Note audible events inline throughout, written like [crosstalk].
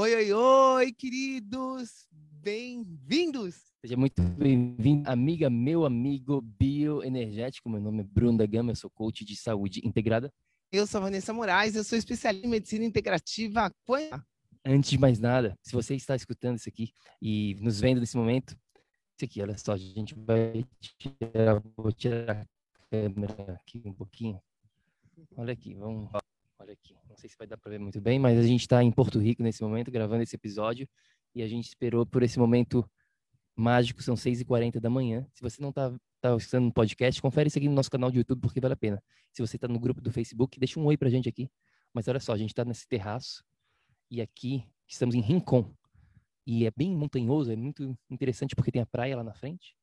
Oi, oi, oi, queridos! Bem-vindos! Seja muito bem-vindo, amiga, meu amigo bioenergético. Meu nome é Bruno da Gama, eu sou coach de saúde integrada. Eu sou Vanessa Moraes, eu sou especialista em medicina integrativa. Antes de mais nada, se você está escutando isso aqui e nos vendo nesse momento, isso aqui, olha só, a gente vai tirar, vou tirar a câmera aqui um pouquinho. Olha aqui, vamos Aqui, não sei se vai dar para ver muito bem, mas a gente está em Porto Rico nesse momento, gravando esse episódio, e a gente esperou por esse momento mágico, são 6h40 da manhã. Se você não está tá escutando no podcast, confere isso aqui no nosso canal de YouTube, porque vale a pena. Se você está no grupo do Facebook, deixa um oi para a gente aqui. Mas olha só, a gente está nesse terraço, e aqui estamos em Rincon, e é bem montanhoso, é muito interessante porque tem a praia lá na frente,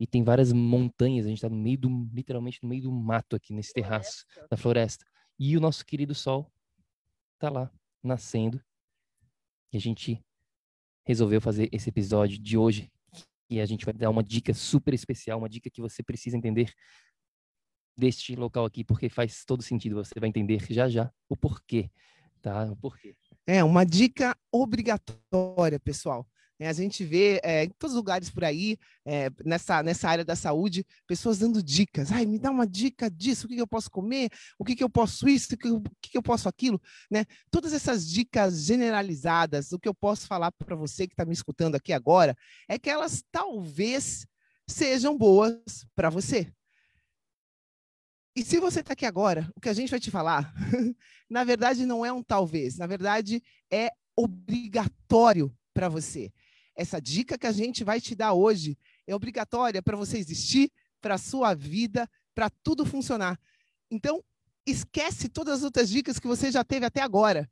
e tem várias montanhas, a gente está no meio do, literalmente no meio do mato aqui, nesse terraço da floresta. E o nosso querido Sol está lá, nascendo. E a gente resolveu fazer esse episódio de hoje. E a gente vai dar uma dica super especial, uma dica que você precisa entender deste local aqui, porque faz todo sentido. Você vai entender já já o porquê, tá? O porquê. É uma dica obrigatória, pessoal. É, a gente vê é, em todos os lugares por aí, é, nessa, nessa área da saúde, pessoas dando dicas. Ai, me dá uma dica disso, o que, que eu posso comer, o que, que eu posso isso, o que, o que, que eu posso aquilo. Né? Todas essas dicas generalizadas, o que eu posso falar para você que está me escutando aqui agora, é que elas talvez sejam boas para você. E se você está aqui agora, o que a gente vai te falar, [laughs] na verdade não é um talvez, na verdade é obrigatório para você. Essa dica que a gente vai te dar hoje é obrigatória para você existir, para a sua vida, para tudo funcionar. Então, esquece todas as outras dicas que você já teve até agora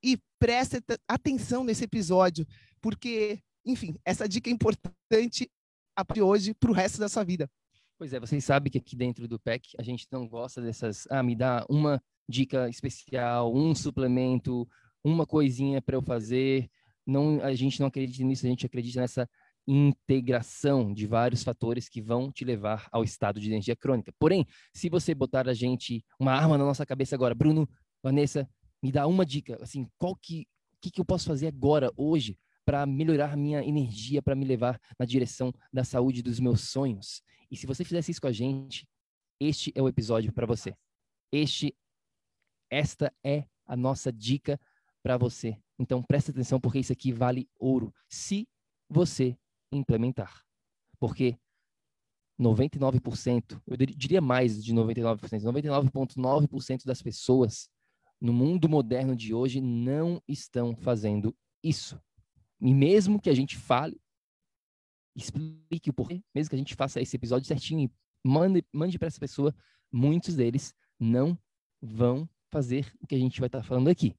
e preste atenção nesse episódio, porque, enfim, essa dica é importante a hoje para o resto da sua vida. Pois é, vocês sabem que aqui dentro do PEC a gente não gosta dessas, ah, me dá uma dica especial, um suplemento, uma coisinha para eu fazer, não, a gente não acredita nisso, a gente acredita nessa integração de vários fatores que vão te levar ao estado de energia crônica. Porém, se você botar a gente uma arma na nossa cabeça agora, Bruno, Vanessa, me dá uma dica, assim, qual que, que, que eu posso fazer agora, hoje, para melhorar minha energia, para me levar na direção da saúde dos meus sonhos? E se você fizesse isso com a gente, este é o episódio para você. Este, esta é a nossa dica para você. Então preste atenção porque isso aqui vale ouro se você implementar. Porque 99%, eu diria mais de 99%, 99,9% das pessoas no mundo moderno de hoje não estão fazendo isso. E mesmo que a gente fale, explique o porquê, mesmo que a gente faça esse episódio certinho e mande, mande para essa pessoa, muitos deles não vão fazer o que a gente vai estar tá falando aqui.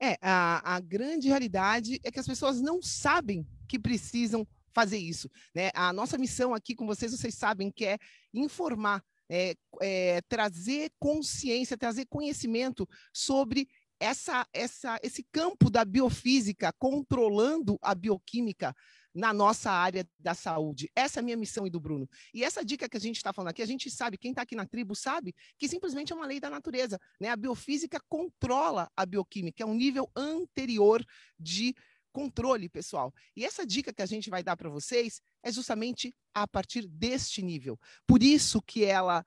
É, a, a grande realidade é que as pessoas não sabem que precisam fazer isso. Né? A nossa missão aqui com vocês, vocês sabem que é informar, é, é, trazer consciência, trazer conhecimento sobre essa, essa, esse campo da biofísica controlando a bioquímica na nossa área da saúde. Essa é a minha missão e do Bruno. E essa dica que a gente está falando aqui, a gente sabe, quem está aqui na tribo sabe, que simplesmente é uma lei da natureza. Né? A biofísica controla a bioquímica, é um nível anterior de controle, pessoal. E essa dica que a gente vai dar para vocês é justamente a partir deste nível. Por isso que ela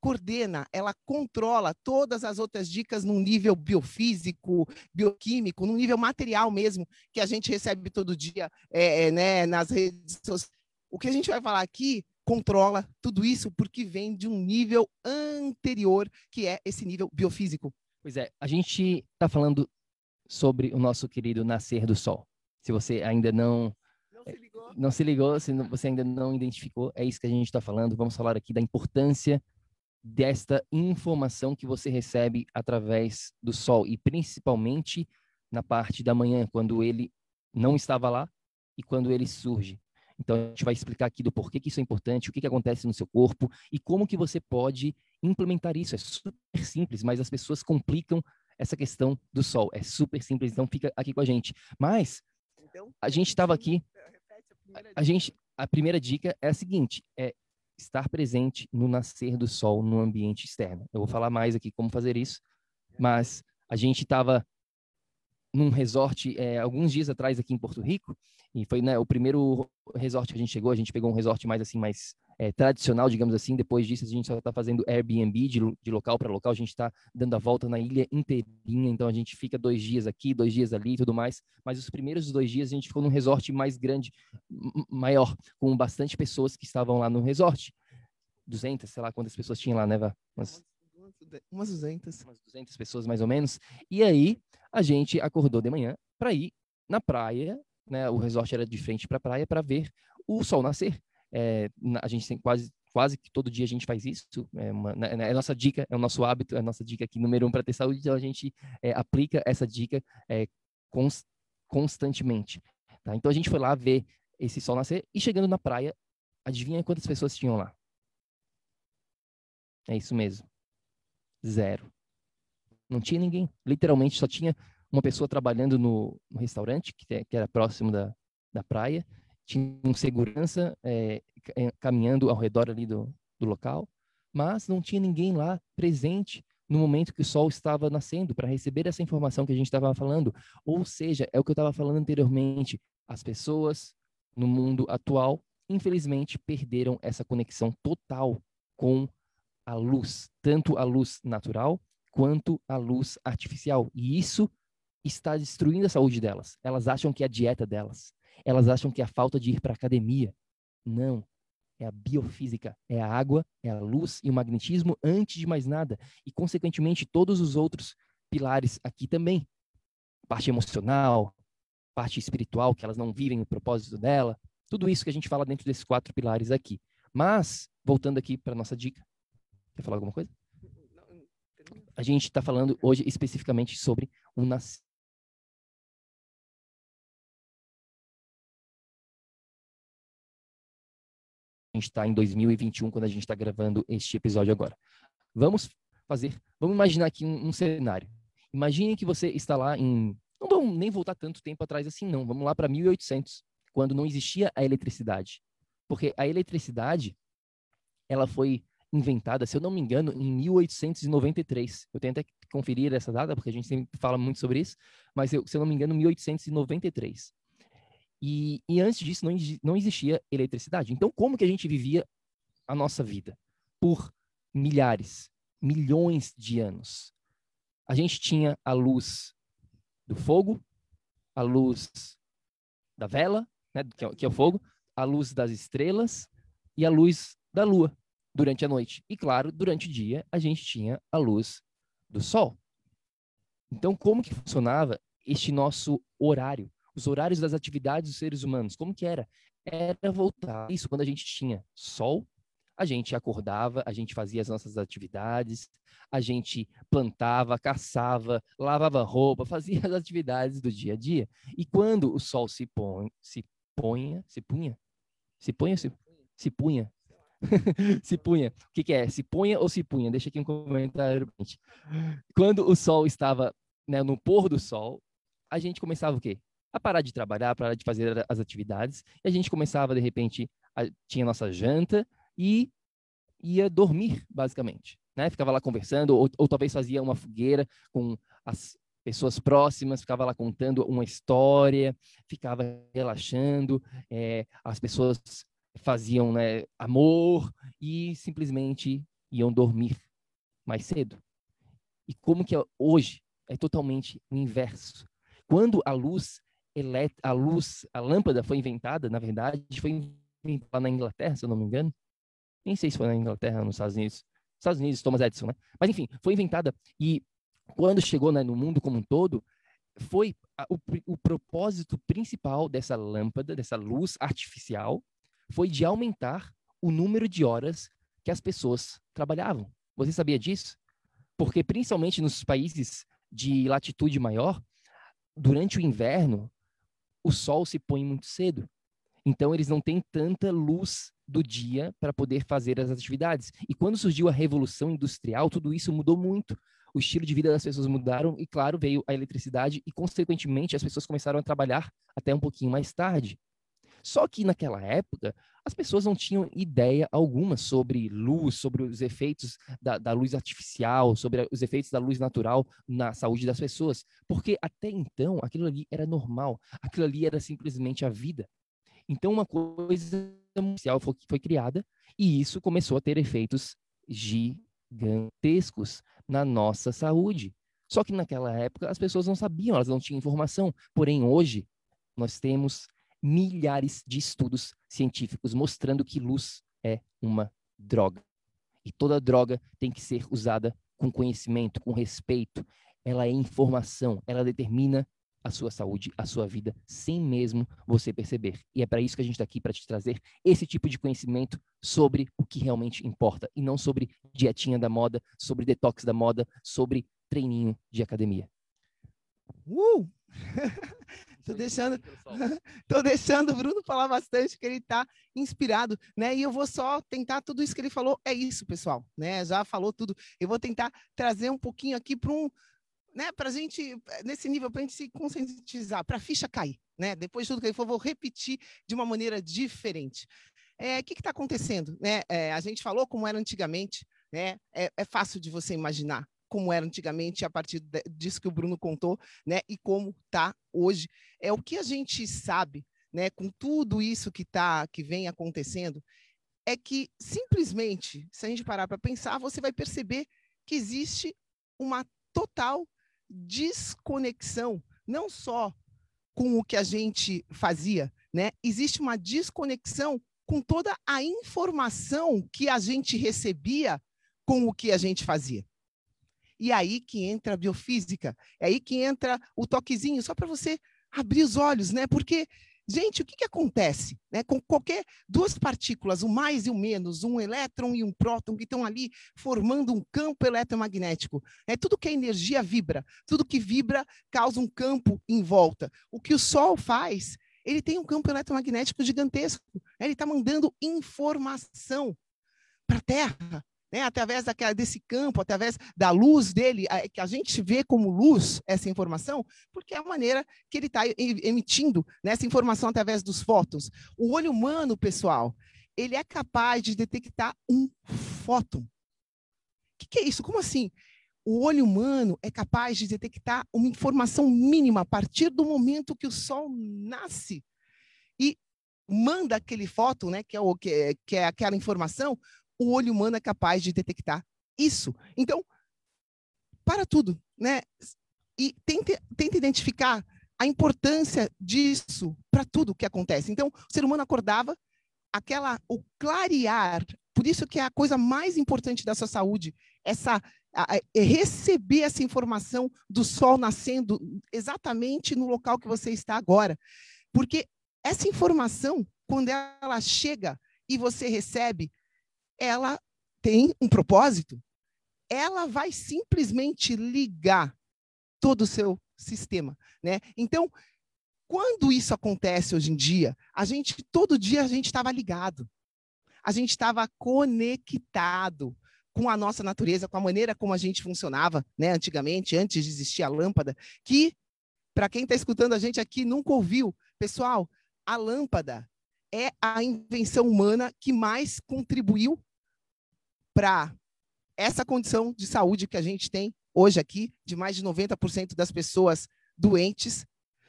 coordena, ela controla todas as outras dicas num nível biofísico, bioquímico, num nível material mesmo, que a gente recebe todo dia é, é, né, nas redes sociais. O que a gente vai falar aqui controla tudo isso porque vem de um nível anterior, que é esse nível biofísico. Pois é, a gente está falando sobre o nosso querido nascer do sol. Se você ainda não. Não se ligou, se você ainda não identificou, é isso que a gente está falando. Vamos falar aqui da importância desta informação que você recebe através do Sol e principalmente na parte da manhã, quando ele não estava lá e quando ele surge. Então a gente vai explicar aqui do porquê que isso é importante, o que, que acontece no seu corpo e como que você pode implementar isso. É super simples, mas as pessoas complicam essa questão do sol. É super simples, então fica aqui com a gente. Mas então, a gente estava aqui a gente, a primeira dica é a seguinte: é estar presente no nascer do sol no ambiente externo. Eu vou falar mais aqui como fazer isso, mas a gente estava num resort é, alguns dias atrás aqui em Porto Rico e foi né, o primeiro resort que a gente chegou. A gente pegou um resort mais assim mais é, tradicional, digamos assim. Depois disso, a gente só está fazendo Airbnb de, de local para local. A gente está dando a volta na ilha inteirinha. Então, a gente fica dois dias aqui, dois dias ali e tudo mais. Mas os primeiros dois dias, a gente ficou num resort mais grande, maior, com bastante pessoas que estavam lá no resort. 200, sei lá quantas pessoas tinham lá, né, Vá? Umas, umas 200. Umas 200 pessoas, mais ou menos. E aí, a gente acordou de manhã para ir na praia, né? O resort era de frente para a praia para ver o sol nascer. É, a gente tem quase quase que todo dia a gente faz isso. É, uma, né, é a nossa dica, é o nosso hábito, é a nossa dica aqui número um para ter saúde. Então a gente é, aplica essa dica é, const, constantemente. Tá? Então a gente foi lá ver esse sol nascer e chegando na praia, adivinha quantas pessoas tinham lá? É isso mesmo. Zero. Não tinha ninguém. Literalmente só tinha uma pessoa trabalhando no, no restaurante, que, que era próximo da, da praia, tinha um segurança é, caminhando ao redor ali do, do local, mas não tinha ninguém lá presente no momento que o sol estava nascendo para receber essa informação que a gente estava falando. Ou seja, é o que eu estava falando anteriormente, as pessoas no mundo atual, infelizmente, perderam essa conexão total com a luz, tanto a luz natural quanto a luz artificial. E isso está destruindo a saúde delas. Elas acham que é a dieta delas, elas acham que é a falta de ir para a academia. Não. É a biofísica, é a água, é a luz e o magnetismo antes de mais nada. E, consequentemente, todos os outros pilares aqui também. Parte emocional, parte espiritual, que elas não vivem o propósito dela. Tudo isso que a gente fala dentro desses quatro pilares aqui. Mas, voltando aqui para nossa dica. Quer falar alguma coisa? A gente está falando hoje especificamente sobre o nascimento gente está em 2021 quando a gente está gravando este episódio agora. Vamos fazer, vamos imaginar aqui um, um, cenário. Imagine que você está lá em, não vamos nem voltar tanto tempo atrás assim não, vamos lá para 1800, quando não existia a eletricidade. Porque a eletricidade, ela foi inventada, se eu não me engano, em 1893. Eu tenho até que conferir essa data, porque a gente sempre fala muito sobre isso, mas eu, se eu não me engano, 1893. E, e antes disso não, não existia eletricidade. Então, como que a gente vivia a nossa vida? Por milhares, milhões de anos. A gente tinha a luz do fogo, a luz da vela, né, que, é, que é o fogo, a luz das estrelas e a luz da lua durante a noite. E claro, durante o dia a gente tinha a luz do sol. Então, como que funcionava este nosso horário? Os horários das atividades dos seres humanos. Como que era? Era voltar isso quando a gente tinha sol, a gente acordava, a gente fazia as nossas atividades, a gente plantava, caçava, lavava roupa, [laughs] fazia as atividades do dia a dia. E quando o sol se põe, se ponha, se punha, se ponha, se, se punha, [laughs] se punha. O que, que, é? Se punha ou se punha? Deixa aqui um comentário. Quando o sol estava né, no pôr do sol, a gente começava o quê? A parar de trabalhar, a parar de fazer as atividades, e a gente começava, de repente, a, tinha nossa janta e ia dormir, basicamente. Né? Ficava lá conversando, ou, ou talvez fazia uma fogueira com as pessoas próximas, ficava lá contando uma história, ficava relaxando, é, as pessoas faziam né, amor e simplesmente iam dormir mais cedo. E como que é hoje é totalmente o inverso. Quando a luz a luz, a lâmpada foi inventada, na verdade, foi inventada na Inglaterra, se eu não me engano. Nem sei se foi na Inglaterra ou nos Estados Unidos. Estados Unidos, Thomas Edison, né? Mas enfim, foi inventada e quando chegou né, no mundo como um todo, foi a, o, o propósito principal dessa lâmpada, dessa luz artificial, foi de aumentar o número de horas que as pessoas trabalhavam. Você sabia disso? Porque principalmente nos países de latitude maior, durante o inverno, o sol se põe muito cedo. Então, eles não têm tanta luz do dia para poder fazer as atividades. E quando surgiu a Revolução Industrial, tudo isso mudou muito. O estilo de vida das pessoas mudaram e, claro, veio a eletricidade e, consequentemente, as pessoas começaram a trabalhar até um pouquinho mais tarde. Só que naquela época, as pessoas não tinham ideia alguma sobre luz, sobre os efeitos da, da, luz artificial, sobre os efeitos da luz natural na saúde das pessoas, porque até então aquilo ali era normal, aquilo ali era simplesmente a vida. Então uma coisa social foi, foi criada e isso começou a ter efeitos gigantescos na nossa saúde. Só que naquela época as pessoas não sabiam, elas não tinham informação. Porém, hoje nós temos milhares de estudos científicos mostrando que luz é uma droga. E toda droga tem que ser usada com conhecimento, com respeito. Ela é informação, ela determina a sua saúde, a sua vida, sem mesmo você perceber. E é para isso que a gente está aqui, para te trazer esse tipo de conhecimento sobre o que realmente importa, e não sobre dietinha da moda, sobre detox da moda, sobre treininho de academia. Uh! [laughs] Tô deixando, [laughs] tô deixando o Bruno falar bastante, que ele está inspirado, né? E eu vou só tentar tudo isso que ele falou. É isso, pessoal, né? Já falou tudo. Eu vou tentar trazer um pouquinho aqui para um, né? Para a gente nesse nível, para a gente se conscientizar, para a ficha cair, né? Depois de tudo que ele falou, vou repetir de uma maneira diferente. É, o que está acontecendo, né? É, a gente falou como era antigamente, né? É, é fácil de você imaginar como era antigamente, a partir disso que o Bruno contou, né? E como está hoje. É o que a gente sabe, né? Com tudo isso que tá, que vem acontecendo, é que simplesmente, se a gente parar para pensar, você vai perceber que existe uma total desconexão, não só com o que a gente fazia, né? Existe uma desconexão com toda a informação que a gente recebia com o que a gente fazia. E aí que entra a biofísica, é aí que entra o toquezinho, só para você abrir os olhos, né? Porque, gente, o que, que acontece né? com qualquer duas partículas, o mais e o menos, um elétron e um próton, que estão ali formando um campo eletromagnético? É tudo que a energia vibra, tudo que vibra causa um campo em volta. O que o Sol faz, ele tem um campo eletromagnético gigantesco. Né? Ele está mandando informação para a Terra, né, através daquela, desse campo, através da luz dele, a, que a gente vê como luz essa informação, porque é a maneira que ele está emitindo né, essa informação através dos fótons. O olho humano, pessoal, ele é capaz de detectar um fóton. O que, que é isso? Como assim? O olho humano é capaz de detectar uma informação mínima a partir do momento que o Sol nasce e manda aquele fóton, né, que é, o, que, é, que é aquela informação, o olho humano é capaz de detectar isso. Então, para tudo, né? E tente, tente identificar a importância disso para tudo que acontece. Então, o ser humano acordava, aquela o clarear, por isso que é a coisa mais importante da sua saúde, essa a, a, é receber essa informação do sol nascendo exatamente no local que você está agora. Porque essa informação, quando ela chega e você recebe, ela tem um propósito. Ela vai simplesmente ligar todo o seu sistema, né? Então, quando isso acontece hoje em dia, a gente todo dia a gente estava ligado. A gente estava conectado com a nossa natureza, com a maneira como a gente funcionava, né, antigamente, antes de existir a lâmpada, que Para quem está escutando a gente aqui nunca ouviu, pessoal, a lâmpada é a invenção humana que mais contribuiu para essa condição de saúde que a gente tem hoje aqui, de mais de 90% das pessoas doentes.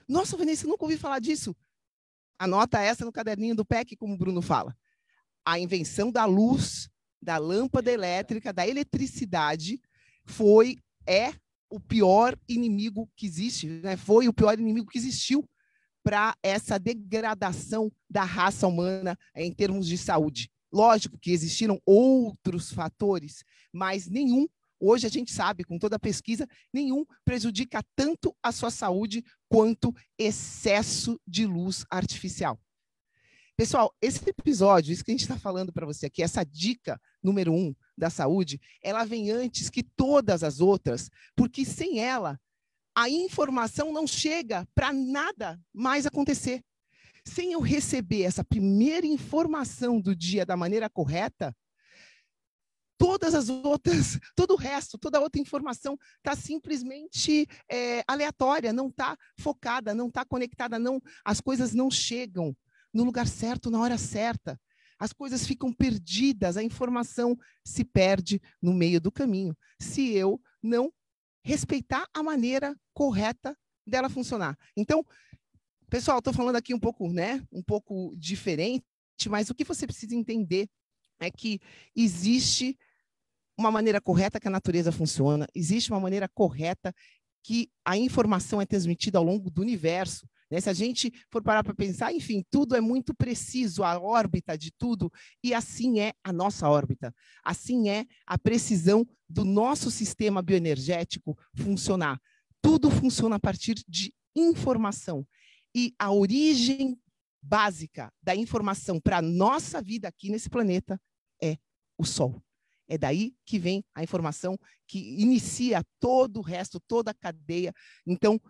Nossa, Vanessa, nunca ouvi falar disso. Anota essa no caderninho do PEC, como o Bruno fala. A invenção da luz, da lâmpada elétrica, da eletricidade, foi, é o pior inimigo que existe, né? foi o pior inimigo que existiu para essa degradação da raça humana em termos de saúde. Lógico que existiram outros fatores, mas nenhum, hoje a gente sabe, com toda a pesquisa, nenhum prejudica tanto a sua saúde quanto excesso de luz artificial. Pessoal, esse episódio, isso que a gente está falando para você aqui, essa dica número um da saúde, ela vem antes que todas as outras, porque sem ela, a informação não chega para nada mais acontecer. Sem eu receber essa primeira informação do dia da maneira correta, todas as outras, [laughs] todo o resto, toda outra informação está simplesmente é, aleatória, não está focada, não está conectada, não, as coisas não chegam no lugar certo, na hora certa. As coisas ficam perdidas, a informação se perde no meio do caminho, se eu não respeitar a maneira correta dela funcionar. Então, pessoal, estou falando aqui um pouco, né, um pouco diferente, mas o que você precisa entender é que existe uma maneira correta que a natureza funciona, existe uma maneira correta que a informação é transmitida ao longo do universo. Né? Se a gente for parar para pensar, enfim, tudo é muito preciso, a órbita de tudo, e assim é a nossa órbita. Assim é a precisão do nosso sistema bioenergético funcionar. Tudo funciona a partir de informação. E a origem básica da informação para a nossa vida aqui nesse planeta é o Sol. É daí que vem a informação que inicia todo o resto, toda a cadeia. Então,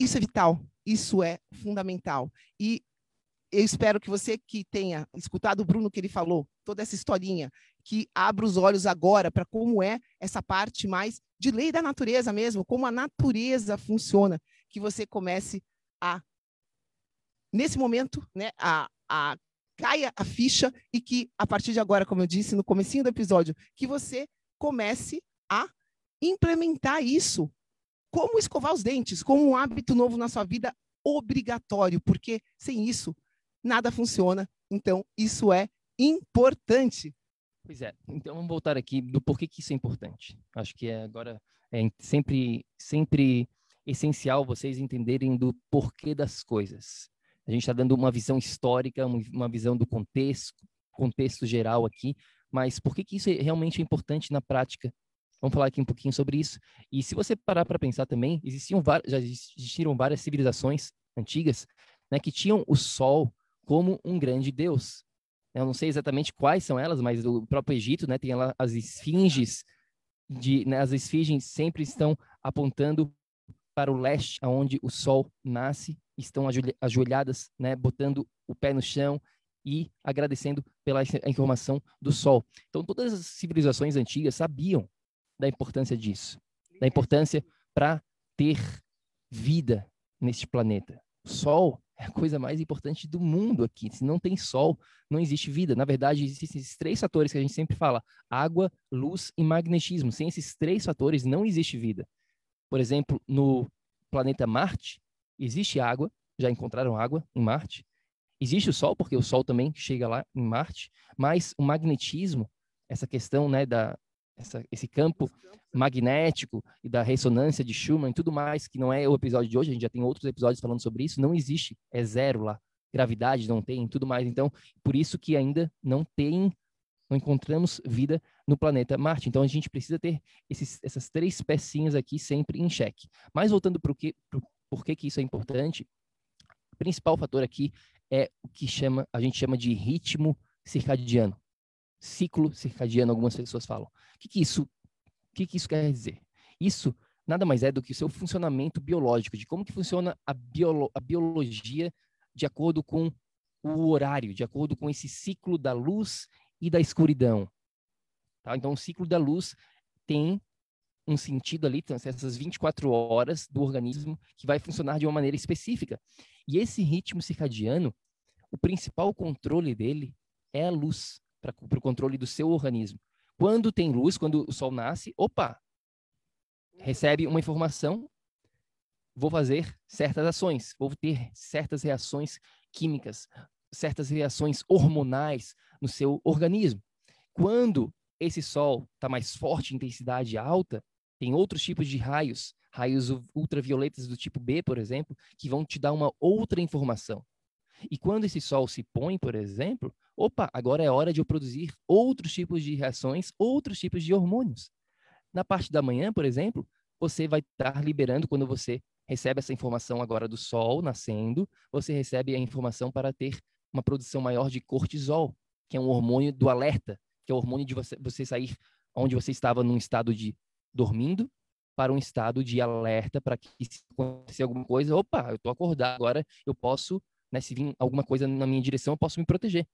isso é vital, isso é fundamental. E eu espero que você que tenha escutado o Bruno que ele falou, toda essa historinha, que abra os olhos agora para como é essa parte mais de lei da natureza mesmo, como a natureza funciona, que você comece a nesse momento, né, a, a caia a ficha e que a partir de agora, como eu disse no comecinho do episódio, que você comece a implementar isso como escovar os dentes, como um hábito novo na sua vida obrigatório, porque sem isso nada funciona. Então, isso é importante. Pois é. Então, vamos voltar aqui do porquê que isso é importante. Acho que é agora é sempre, sempre essencial vocês entenderem do porquê das coisas. A gente está dando uma visão histórica, uma visão do contexto, contexto geral aqui, mas por que, que isso é realmente importante na prática Vamos falar aqui um pouquinho sobre isso. E se você parar para pensar também, existiam já existiram várias civilizações antigas né, que tinham o Sol como um grande deus. Eu não sei exatamente quais são elas, mas o próprio Egito né, tem lá as esfinges, de, né, as esfinges sempre estão apontando para o leste, aonde o Sol nasce, estão ajoelhadas, né, botando o pé no chão e agradecendo pela informação do Sol. Então, todas as civilizações antigas sabiam da importância disso, da importância para ter vida neste planeta. O Sol é a coisa mais importante do mundo aqui. Se não tem Sol, não existe vida. Na verdade, existem esses três fatores que a gente sempre fala: água, luz e magnetismo. Sem esses três fatores, não existe vida. Por exemplo, no planeta Marte, existe água, já encontraram água em Marte. Existe o Sol, porque o Sol também chega lá em Marte, mas o magnetismo, essa questão né, da, essa, esse campo magnético e da ressonância de Schumann e tudo mais, que não é o episódio de hoje, a gente já tem outros episódios falando sobre isso, não existe, é zero lá. Gravidade não tem, tudo mais. Então, por isso que ainda não tem, não encontramos vida no planeta Marte. Então, a gente precisa ter esses, essas três pecinhas aqui sempre em xeque. Mas voltando para o que, por que que isso é importante, o principal fator aqui é o que chama, a gente chama de ritmo circadiano ciclo circadiano, algumas pessoas falam. O que, que isso, o que, que isso quer dizer? Isso nada mais é do que o seu funcionamento biológico, de como que funciona a, biolo, a biologia de acordo com o horário, de acordo com esse ciclo da luz e da escuridão. Tá? Então, o ciclo da luz tem um sentido ali, então, essas 24 horas do organismo que vai funcionar de uma maneira específica. E esse ritmo circadiano, o principal controle dele é a luz, para o controle do seu organismo. Quando tem luz, quando o sol nasce, opa, recebe uma informação, vou fazer certas ações, vou ter certas reações químicas, certas reações hormonais no seu organismo. Quando esse sol está mais forte, intensidade alta, tem outros tipos de raios, raios ultravioletas do tipo B, por exemplo, que vão te dar uma outra informação. E quando esse sol se põe, por exemplo, opa, agora é hora de eu produzir outros tipos de reações, outros tipos de hormônios. Na parte da manhã, por exemplo, você vai estar liberando quando você recebe essa informação agora do sol nascendo, você recebe a informação para ter uma produção maior de cortisol, que é um hormônio do alerta, que é o hormônio de você, você sair onde você estava num estado de dormindo para um estado de alerta para que se acontecer alguma coisa, opa, eu estou acordado agora, eu posso, né, se vir alguma coisa na minha direção, eu posso me proteger.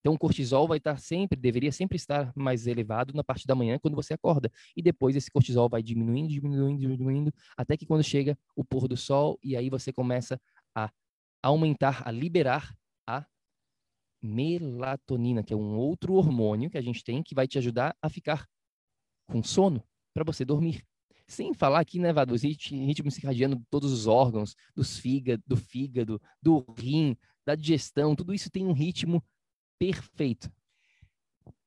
Então, o cortisol vai estar sempre, deveria sempre estar mais elevado na parte da manhã quando você acorda. E depois esse cortisol vai diminuindo, diminuindo, diminuindo, até que quando chega o pôr do sol, e aí você começa a aumentar, a liberar a melatonina, que é um outro hormônio que a gente tem que vai te ajudar a ficar com sono para você dormir. Sem falar aqui, né, Vado, ritmo circadiano de todos os órgãos, dos fígado, do fígado, do rim, da digestão, tudo isso tem um ritmo perfeito.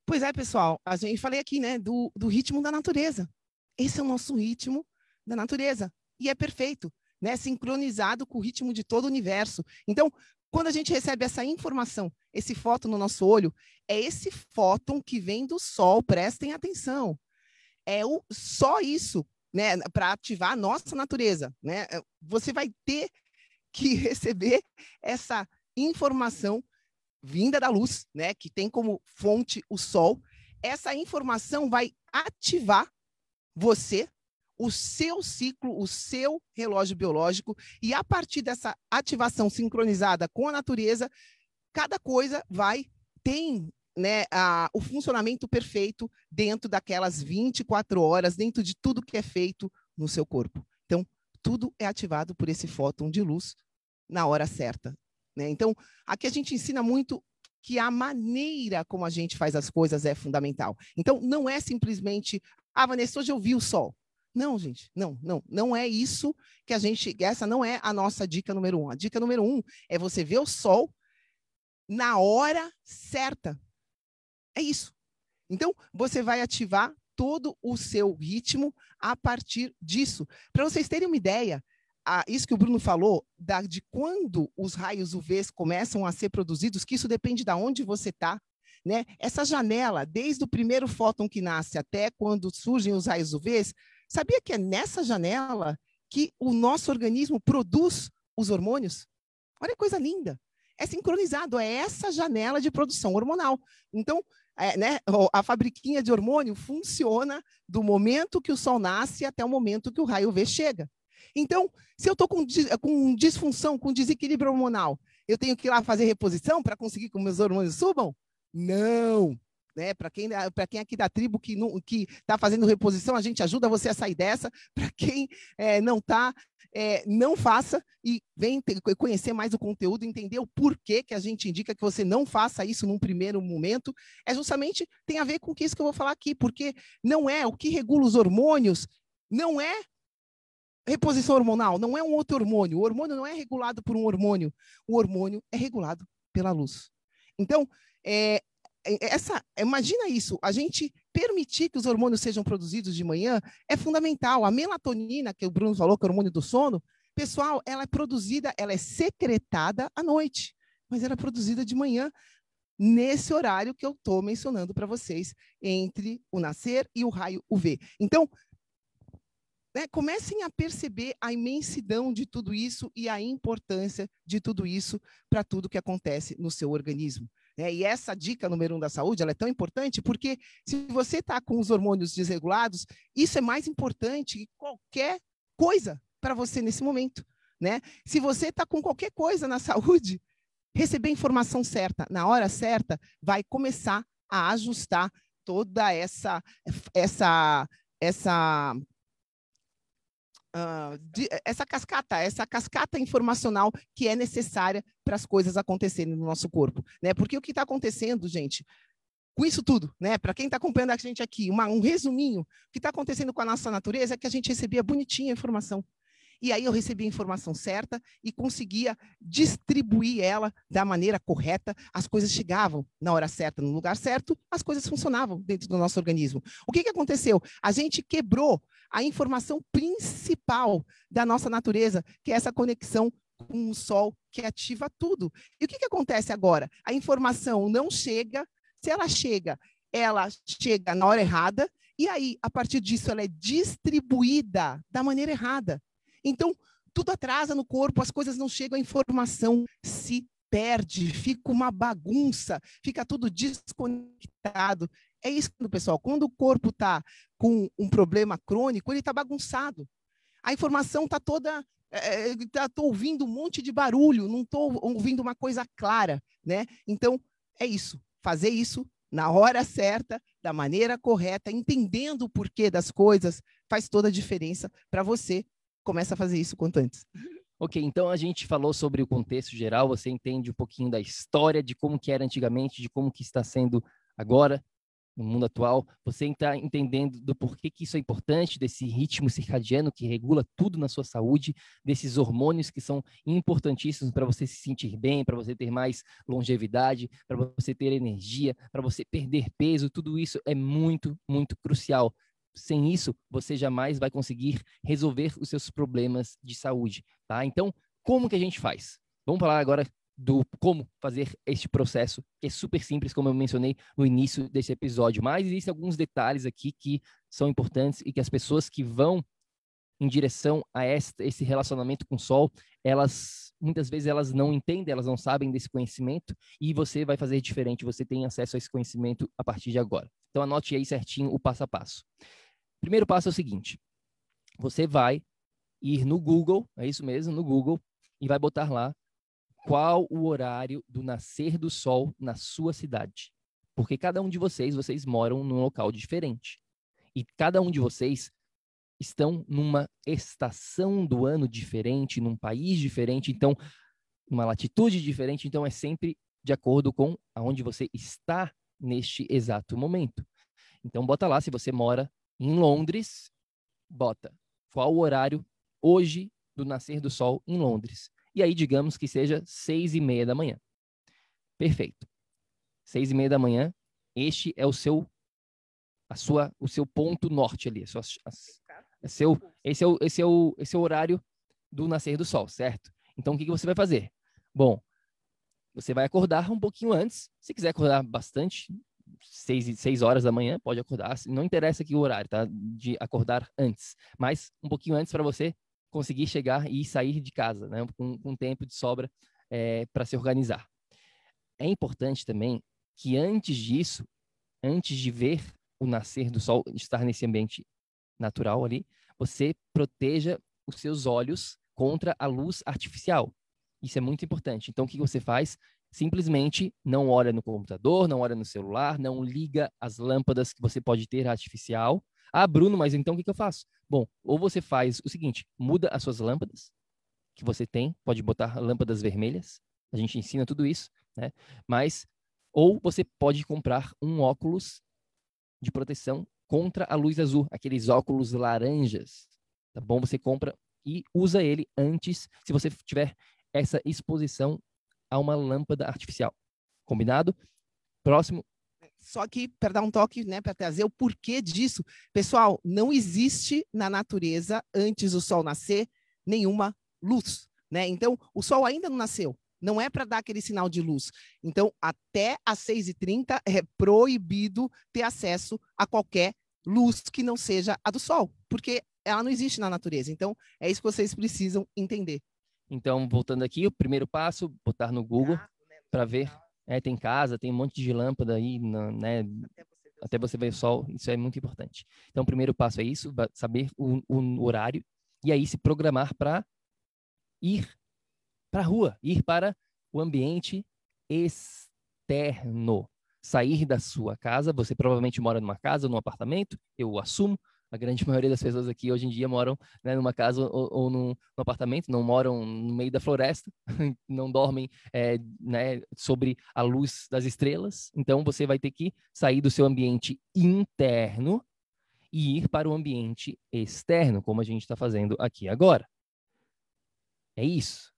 Pois é, pessoal, a gente falei aqui, né, do, do ritmo da natureza. Esse é o nosso ritmo da natureza e é perfeito, né, sincronizado com o ritmo de todo o universo. Então, quando a gente recebe essa informação, esse fóton no nosso olho, é esse fóton que vem do sol, prestem atenção. É o, só isso, né, para ativar a nossa natureza, né? É, você vai ter que [laughs] receber essa informação vinda da luz, né, que tem como fonte o sol. Essa informação vai ativar você o seu ciclo, o seu relógio biológico, e a partir dessa ativação sincronizada com a natureza, cada coisa vai tem né, a, o funcionamento perfeito dentro daquelas 24 horas, dentro de tudo que é feito no seu corpo. Então, tudo é ativado por esse fóton de luz na hora certa. Né? Então, aqui a gente ensina muito que a maneira como a gente faz as coisas é fundamental. Então, não é simplesmente, ah, Vanessa, hoje eu vi o sol. Não, gente, não, não, não é isso que a gente. Essa não é a nossa dica número um. A dica número um é você ver o sol na hora certa. É isso. Então, você vai ativar todo o seu ritmo a partir disso. Para vocês terem uma ideia, isso que o Bruno falou, de quando os raios UV começam a ser produzidos, que isso depende de onde você está. Né? Essa janela, desde o primeiro fóton que nasce até quando surgem os raios UV, Sabia que é nessa janela que o nosso organismo produz os hormônios? Olha que coisa linda. É sincronizado, é essa janela de produção hormonal. Então, é, né, a fabriquinha de hormônio funciona do momento que o sol nasce até o momento que o raio V chega. Então, se eu estou com, com disfunção, com desequilíbrio hormonal, eu tenho que ir lá fazer reposição para conseguir que meus hormônios subam? Não né? Para quem, para quem aqui da tribo que está fazendo reposição, a gente ajuda você a sair dessa. [laughs] Para quem é, não está, é, não faça e vem conhecer mais o conteúdo, entender o porquê que a gente indica que você não faça isso num primeiro momento. É justamente tem a ver com isso que eu vou falar aqui, porque não é o que regula os hormônios, não é reposição hormonal, não é um outro hormônio. O hormônio não é regulado por um hormônio. O hormônio é regulado pela luz. Então, é, é, essa, imagina isso, a gente permitir que os hormônios sejam produzidos de manhã é fundamental. A melatonina, que o Bruno falou, que é o hormônio do sono, pessoal, ela é produzida, ela é secretada à noite, mas ela é produzida de manhã nesse horário que eu estou mencionando para vocês, entre o nascer e o raio UV. Então, né, comecem a perceber a imensidão de tudo isso e a importância de tudo isso para tudo que acontece no seu organismo. Né? E essa dica número um da saúde ela é tão importante porque se você está com os hormônios desregulados, isso é mais importante que qualquer coisa para você nesse momento. Né? Se você está com qualquer coisa na [laughs] saúde, receber a informação certa na hora certa vai começar a ajustar toda essa essa essa uh, de, essa cascata, essa cascata informacional que é necessária para as coisas acontecerem no nosso corpo, né? Porque o que está acontecendo, gente, com isso tudo, né? Para quem está acompanhando a gente aqui, uma, um resuminho, o que está acontecendo com a nossa natureza é que a gente recebia bonitinha a informação. E aí eu recebia a informação certa e conseguia distribuir ela da maneira correta. As coisas chegavam na hora certa, no lugar certo, as coisas funcionavam dentro do nosso organismo. O que, que aconteceu? A gente quebrou a informação principal da nossa natureza, que é essa conexão com o sol que ativa tudo. E o que, que acontece agora? A informação não chega, se ela chega, ela chega na hora errada, e aí, a partir disso, ela é distribuída da maneira errada. Então, tudo atrasa no corpo, as coisas não chegam, a informação se perde, fica uma bagunça, fica tudo desconectado. É isso, pessoal. Quando o corpo está com um problema crônico, ele está bagunçado. A informação está toda. Estou é, tá, ouvindo um monte de barulho, não estou ouvindo uma coisa clara, né? Então, é isso. Fazer isso na hora certa, da maneira correta, entendendo o porquê das coisas, faz toda a diferença para você começa a fazer isso quanto antes. Ok, então a gente falou sobre o contexto geral, você entende um pouquinho da história, de como que era antigamente, de como que está sendo agora, no mundo atual, você está entendendo do porquê que isso é importante, desse ritmo circadiano que regula tudo na sua saúde, desses hormônios que são importantíssimos para você se sentir bem, para você ter mais longevidade, para você ter energia, para você perder peso, tudo isso é muito, muito crucial sem isso, você jamais vai conseguir resolver os seus problemas de saúde, tá? Então, como que a gente faz? Vamos falar agora do como fazer este processo, que é super simples, como eu mencionei no início desse episódio, mas existem alguns detalhes aqui que são importantes e que as pessoas que vão em direção a esta, esse relacionamento com o sol, elas muitas vezes elas não entendem, elas não sabem desse conhecimento e você vai fazer diferente, você tem acesso a esse conhecimento a partir de agora. Então anote aí certinho o passo a passo. Primeiro passo é o seguinte: você vai ir no Google, é isso mesmo, no Google, e vai botar lá qual o horário do nascer do sol na sua cidade. Porque cada um de vocês, vocês moram num local diferente. E cada um de vocês estão numa estação do ano diferente, num país diferente, então, numa latitude diferente, então é sempre de acordo com aonde você está neste exato momento. Então, bota lá se você mora em Londres, bota qual o horário hoje do nascer do sol em Londres. E aí, digamos que seja seis e meia da manhã. Perfeito. Seis e meia da manhã, este é o seu, a sua, o seu ponto norte ali. Sua, a, a seu, esse, é o, esse, é o, esse é o horário do nascer do sol, certo? Então, o que, que você vai fazer? Bom, você vai acordar um pouquinho antes. Se quiser acordar bastante, seis, seis horas da manhã, pode acordar. Não interessa aqui o horário, tá? De acordar antes, mas um pouquinho antes para você conseguir chegar e sair de casa, né? Com, com tempo de sobra é, para se organizar. É importante também que antes disso, antes de ver o nascer do sol, estar nesse ambiente natural ali, você proteja os seus olhos contra a luz artificial. Isso é muito importante. Então, o que você faz? Simplesmente não olha no computador, não olha no celular, não liga as lâmpadas que você pode ter artificial. Ah, Bruno, mas então o que, que eu faço? Bom, ou você faz o seguinte: muda as suas lâmpadas que você tem, pode botar lâmpadas vermelhas, a gente ensina tudo isso, né? Mas, ou você pode comprar um óculos de proteção contra a luz azul, aqueles óculos laranjas, tá bom? Você compra e usa ele antes, se você tiver essa exposição a uma lâmpada artificial. Combinado? Próximo. Só que para dar um toque, né, para trazer o porquê disso, pessoal, não existe na natureza antes do sol nascer nenhuma luz, né? Então, o sol ainda não nasceu. Não é para dar aquele sinal de luz. Então, até às 6h30 é proibido ter acesso a qualquer luz que não seja a do sol, porque ela não existe na natureza. Então, é isso que vocês precisam entender. Então, voltando aqui, o primeiro passo, botar no Google né, para ver. É, tem casa, tem um monte de lâmpada aí, né? Até você ver o sol, isso é muito importante. Então, o primeiro passo é isso, saber o, o horário e aí se programar para ir para a rua, ir para o ambiente externo. Sair da sua casa, você provavelmente mora numa casa, num apartamento, eu assumo, A grande [laughs] maioria das pessoas aqui hoje em dia moram né, numa casa ou, ou num, num, apartamento, não moram no meio da floresta, [laughs] não dormem é, né, sobre a luz das estrelas. Então você vai ter que sair do seu ambiente interno e ir para o ambiente externo, como a gente está fazendo aqui agora. É isso.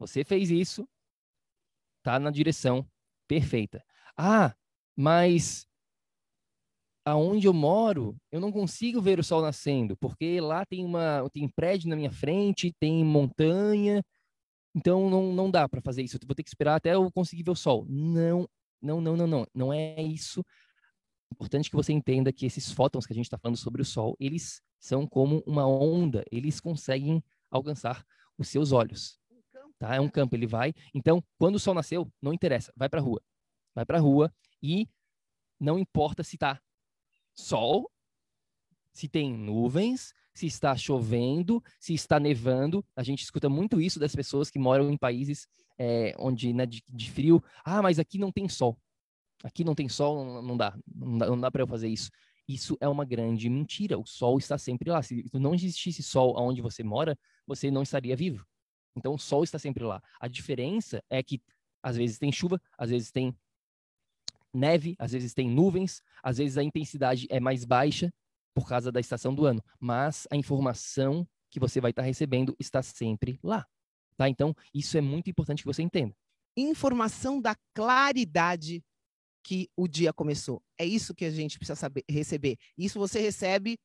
Você fez isso, tá na direção perfeita. Ah, mas aonde eu moro, eu não consigo ver o sol nascendo, porque lá tem uma tem prédio na minha frente, tem montanha, então não, não dá para fazer isso. Eu vou ter que esperar até eu conseguir ver o sol. Não, não, não, não, não. Não é isso. Importante que você entenda que esses fótons que a gente está falando sobre o sol, eles são como uma onda, eles conseguem alcançar os seus olhos. Tá? É um campo, ele vai. Então, quando o sol nasceu, não interessa, vai para a rua. Vai para a rua e não importa se está sol, se tem nuvens, se está chovendo, se está nevando. A gente escuta muito isso das pessoas que moram em países é, onde né, de, de, frio. Ah, mas aqui não tem sol. Aqui não tem sol, não, não dá. Não dá, dá para eu fazer isso. Isso é uma grande mentira. O sol está sempre lá. Se não existisse sol onde você mora, você não estaria vivo. Então o sol está sempre lá. A diferença é que às vezes tem chuva, às vezes tem neve, às vezes tem nuvens, às vezes a intensidade é mais baixa por causa da estação do ano, mas a informação que você vai estar recebendo está sempre lá. Tá? Então, isso é muito importante que você entenda. Informação da claridade que o dia começou. É isso que a gente precisa saber, receber. Isso você recebe,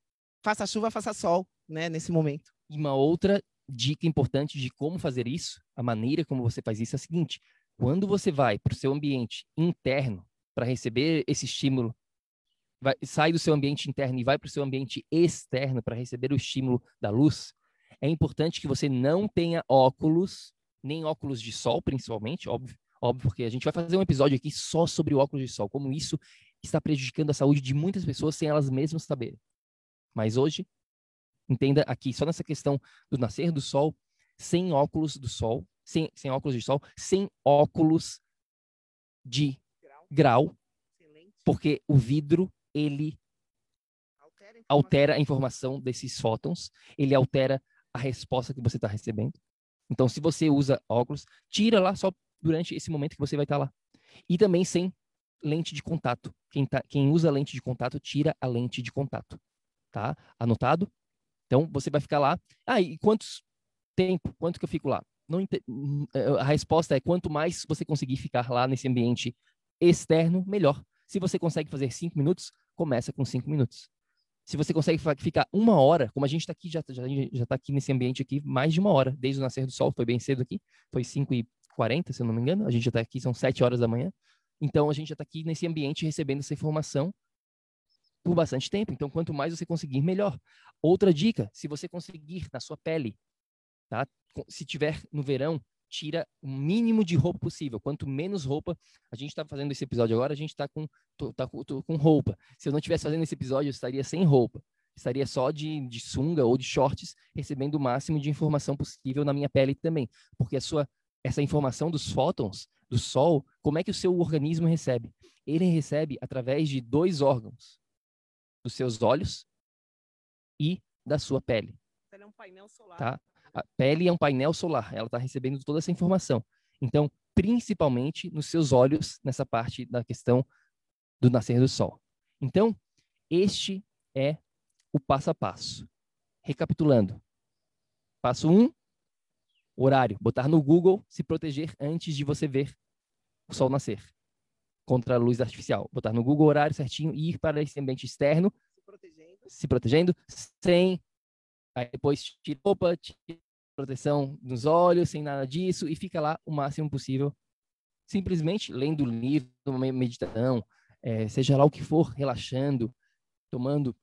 faça chuva, faça sol, né, nesse momento. E uma outra dica importante de como fazer isso, a maneira como você faz isso é a seguinte: quando você vai para o seu ambiente interno para receber esse estímulo, vai, sai do seu ambiente interno e vai para o seu ambiente externo para receber o estímulo da luz, é importante que você não tenha óculos, nem óculos de sol, principalmente, óbvio, óbvio, porque a gente vai fazer um episódio aqui só sobre o óculos de sol, como isso está prejudicando a saúde de muitas pessoas sem elas mesmas saberem. Mas hoje Entenda aqui, só nessa questão do nascer do sol, sem óculos do sol, sem, sem óculos de sol, sem óculos de grau, porque o vidro, ele altera a, informação desses fótons, ele altera a resposta que você está recebendo. Então, se você usa óculos, tira lá só durante esse momento que você vai estar tá lá. E também sem lente de contato. Quem, tá, quem usa lente de contato, tira a lente de contato. Tá? Anotado? Então, você vai ficar lá. Ah, e quantos tempo? Quanto que eu fico lá? Não, hum, é, a resposta é quanto mais você conseguir ficar lá nesse ambiente externo, melhor. Se você consegue fazer cinco minutos, começa com cinco minutos. Se você consegue ficar uma hora, como a gente está aqui, já já já está aqui nesse ambiente aqui mais de uma hora, desde o nascer do sol, foi bem cedo aqui, foi 5 e 40 se eu não me engano, a gente já está aqui, são 7 horas da manhã. Então, a gente já está aqui nesse ambiente recebendo essa informação por bastante tempo. Então, quanto mais você conseguir, melhor. Outra dica, se você conseguir na sua pele, tá? Se tiver no verão, tira o mínimo de roupa possível. Quanto menos roupa, a gente está fazendo esse episódio agora, a gente está com, tá, com roupa. Se eu não estivesse fazendo esse episódio, eu estaria sem roupa. Estaria só de, de sunga ou de shorts, recebendo o máximo de informação possível na minha pele também. Porque a sua, essa informação dos fótons, do sol, como é que o seu organismo recebe? Ele recebe através de dois órgãos dos seus olhos e da sua pele. É um painel solar. Tá? A pele é um painel solar, ela está recebendo toda essa informação. Então, principalmente nos seus olhos, nessa parte da questão do nascer do sol. Então, este é o passo a passo. Recapitulando. Passo 1, um, horário. Botar no Google se proteger antes de você ver o sol nascer contra a luz artificial. Botar no Google horário certinho e ir para esse ambiente externo, se protegendo, se protegendo sem. Aí depois tira roupa, tira proteção nos olhos, sem nada disso, e fica lá o máximo possível. Simplesmente lendo o livro, uma meditação, é, seja lá o que for, relaxando, tomando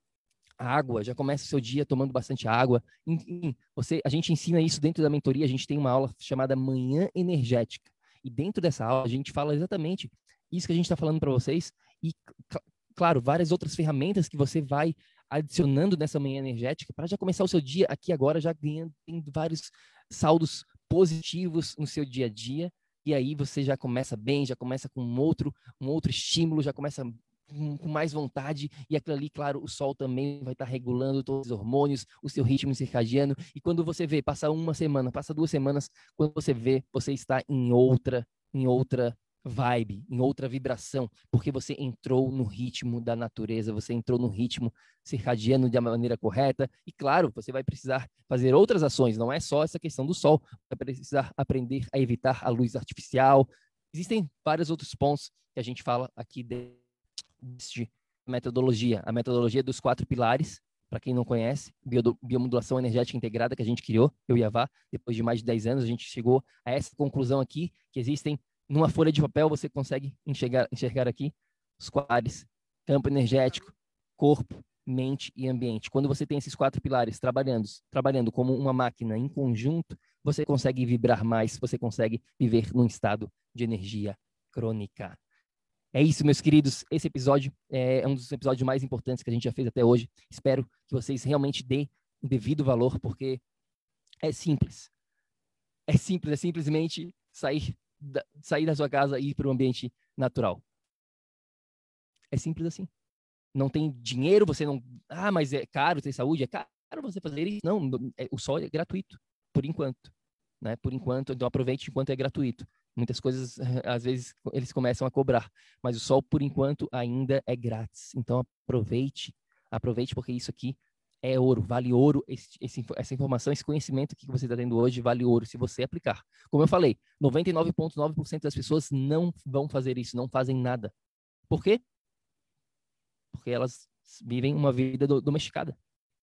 água, já começa o seu dia tomando bastante água. Enfim, você, a gente ensina isso dentro da mentoria, a gente tem uma aula chamada Manhã Energética. E dentro dessa aula a gente fala exatamente isso que a gente está falando para vocês e, claro, várias outras ferramentas que você vai adicionando nessa manhã energética para já começar o seu dia aqui agora, já ganhando vários saldos positivos no seu dia a dia. E aí você já começa bem, já começa com um outro, um outro estímulo, já começa com, mais vontade, e aquilo ali, claro, o sol também vai estar tá regulando todos os hormônios, o seu ritmo circadiano, e quando você vê, passa uma semana, passa duas semanas, quando você vê, você está em outra, em outra vibe, em outra vibração, porque você entrou no ritmo da natureza, você entrou no ritmo circadiano de maneira correta, e claro, você vai precisar fazer outras ações, não é só essa questão do sol, vai precisar aprender a evitar a luz artificial. Existem vários outros pontos que a gente fala aqui de metodologia, a metodologia dos quatro pilares, para quem não conhece, biomodulação energética integrada que a gente criou, eu e a Vá, depois de mais de 10 anos, a gente chegou a essa conclusão aqui, que existem, numa folha de papel, você consegue enxergar, enxergar aqui os quadros, campo energético, corpo, mente e ambiente. Quando você tem esses quatro pilares trabalhando, trabalhando como uma máquina em conjunto, você consegue vibrar mais, você consegue viver num estado de energia crônica. É isso, meus queridos. Esse episódio é um dos episódios mais importantes que a gente já fez até hoje. Espero que vocês realmente deem o devido valor, porque é simples. É simples, é simplesmente sair sair da sua casa e ir para o ambiente natural. É simples assim. Não tem dinheiro, você não. Ah, mas é caro ter saúde? É caro você fazer isso? Não, é, o sol é gratuito, por enquanto. Né? Por enquanto, então aproveite enquanto é gratuito. Muitas coisas, [laughs] às vezes, eles começam a cobrar, mas o sol, por enquanto, ainda é grátis. Então, aproveite, aproveite, porque isso aqui é ouro, vale ouro. Esse, esse, essa informação, esse conhecimento que você está tendo hoje, vale ouro se você aplicar. Como eu falei, 99,9% das pessoas não vão fazer isso, não fazem nada. Por quê? Porque elas vivem uma vida domesticada.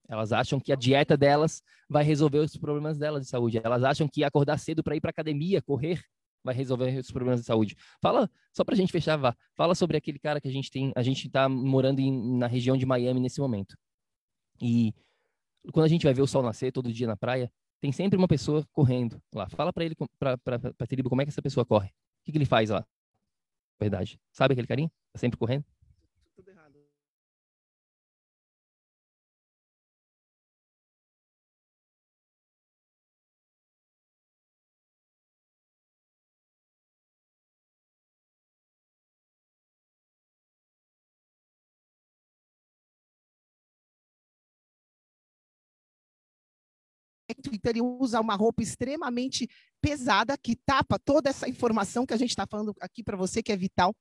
Elas acham que a dieta delas vai resolver os problemas delas de saúde. Elas acham que acordar cedo para ir para academia, correr, vai resolver os problemas de saúde. Fala, só pra gente fechar, vá. Fala sobre aquele cara que a gente tem, a gente tá morando em, na região de Miami nesse momento. E quando a gente vai ver o sol nascer todo dia na praia, tem sempre uma pessoa correndo lá. Fala para ele, pra, pra Tiribo, como é que essa pessoa corre? O que, que ele faz lá? Verdade. Sabe aquele carinha? Tá sempre correndo? Twitter e usa uma roupa extremamente pesada que tapa toda essa informação que a gente está falando aqui para você, que é vital,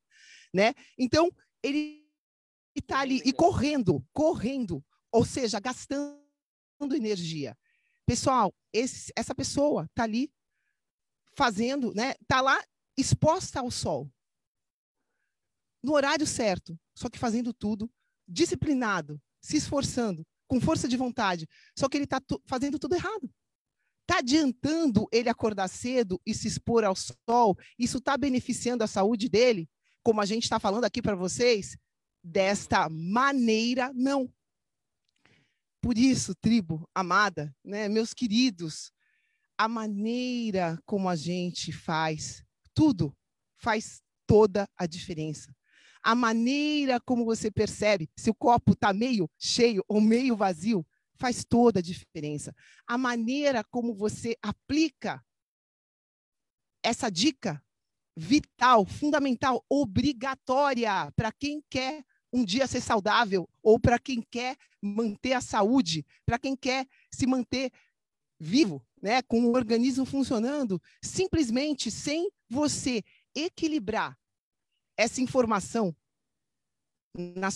né? Então, ele está ali e correndo, correndo, ou seja, gastando energia. Pessoal, esse, essa pessoa está ali fazendo, né? Está lá exposta ao sol, no horário certo, só que fazendo tudo disciplinado, se esforçando, com força de vontade. Só que ele está fazendo tudo errado. Está adiantando ele acordar cedo e se expor ao sol? Isso está beneficiando a saúde dele? Como a gente está falando aqui para vocês? Desta maneira, não. Por isso, tribo amada, né, meus queridos, a maneira como a gente faz tudo faz toda a diferença a maneira como você percebe se o copo está meio cheio ou meio vazio faz toda a diferença. A maneira como você aplica essa dica vital, fundamental, obrigatória para quem quer um dia ser saudável ou para quem quer manter a saúde, para quem quer se manter vivo, né, com o organismo funcionando, simplesmente sem você equilibrar essa informação na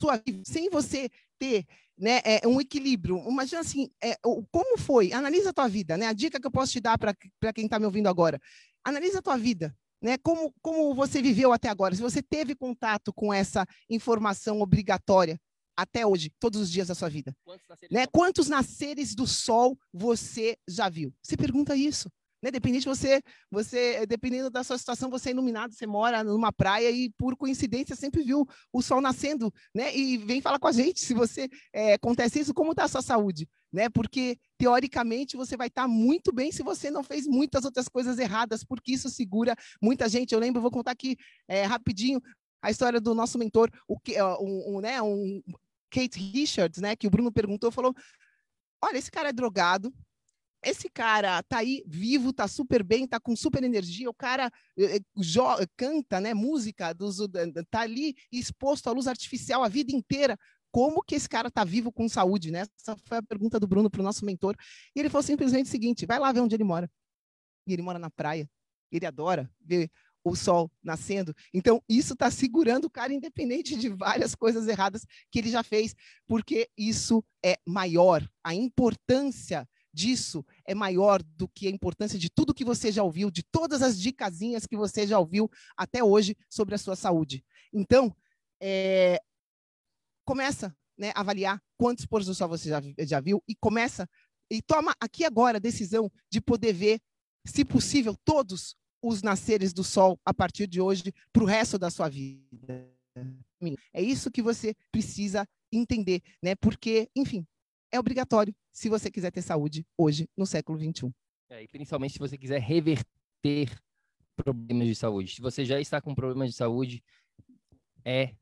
sua vida, sem você ter né, é, um equilíbrio. Imagina assim, é, como foi? Analisa a tua vida, né? A dica que eu posso te dar para quem está me ouvindo agora. Analisa a tua vida, né? Como, como você viveu até agora? Se você teve contato com essa informação obrigatória até hoje, todos os dias da sua vida. Quantos nasceres, né? Quantos nasceres do sol você já viu? Você pergunta isso. Né? De você, você, dependendo da sua situação, você é iluminado, você mora numa praia e por coincidência sempre viu o sol nascendo, né? E vem falar com a gente se você é, acontece isso, como está a sua saúde, né? Porque teoricamente você vai estar tá muito bem se você não fez muitas outras coisas erradas, porque isso segura muita gente. Eu lembro, vou contar aqui é, rapidinho a história do nosso mentor, o que, um, um, né? Um Kate Richards, né? Que o Bruno perguntou, falou: olha, esse cara é drogado, esse cara tá aí vivo, tá super bem, tá com super energia, o cara eh, eh canta, né, música, dos, tá ali exposto à luz artificial a vida inteira. Como que esse cara tá vivo com saúde, né? Essa foi a pergunta do Bruno para o nosso mentor. E ele falou simplesmente o seguinte: vai lá ver onde ele mora. E ele mora na praia. Ele adora ver o sol nascendo. Então, isso está segurando o cara, independente de várias coisas erradas que ele já fez, porque isso é maior. A importância disso é maior do que a importância de tudo que você já ouviu, de todas as dicasinhas que você já ouviu até hoje sobre a sua saúde. Então, é, começa né, a avaliar quantos poros do sol você já, já viu e começa e toma aqui agora a decisão de poder ver, se possível, todos os nasceres do sol a partir de hoje para o resto da sua vida. É isso que você precisa entender, né? Porque, enfim, é obrigatório se você quiser ter saúde hoje, no século XXI. É, e principalmente se você quiser reverter problemas de saúde. Se você já está com problemas de saúde, é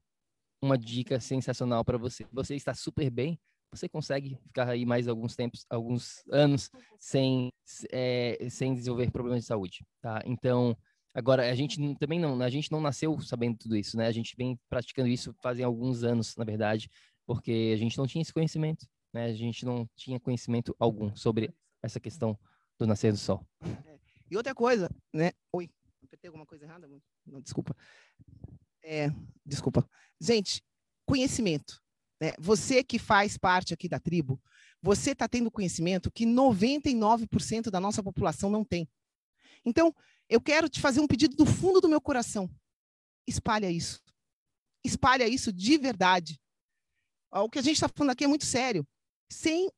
uma dica sensacional para você. Você está super bem, você consegue ficar aí mais alguns tempos, alguns anos sem, é, sem desenvolver problemas de saúde, tá? Então, agora a gente também não, a gente não nasceu sabendo tudo isso, né? A gente vem praticando isso fazem alguns anos, na verdade, porque a gente não tinha esse conhecimento né? A gente não tinha conhecimento algum sobre essa questão do nascer do sol. É. E outra coisa, né? Oi, apertei alguma coisa errada? Não, desculpa. É, desculpa. Gente, conhecimento. Né? Você que faz parte aqui da tribo, você está tendo conhecimento que 99% da nossa população não tem. Então, eu quero te fazer um pedido do fundo do meu coração. Espalha isso. Espalha isso de verdade. O que a gente está falando aqui é muito sério sem,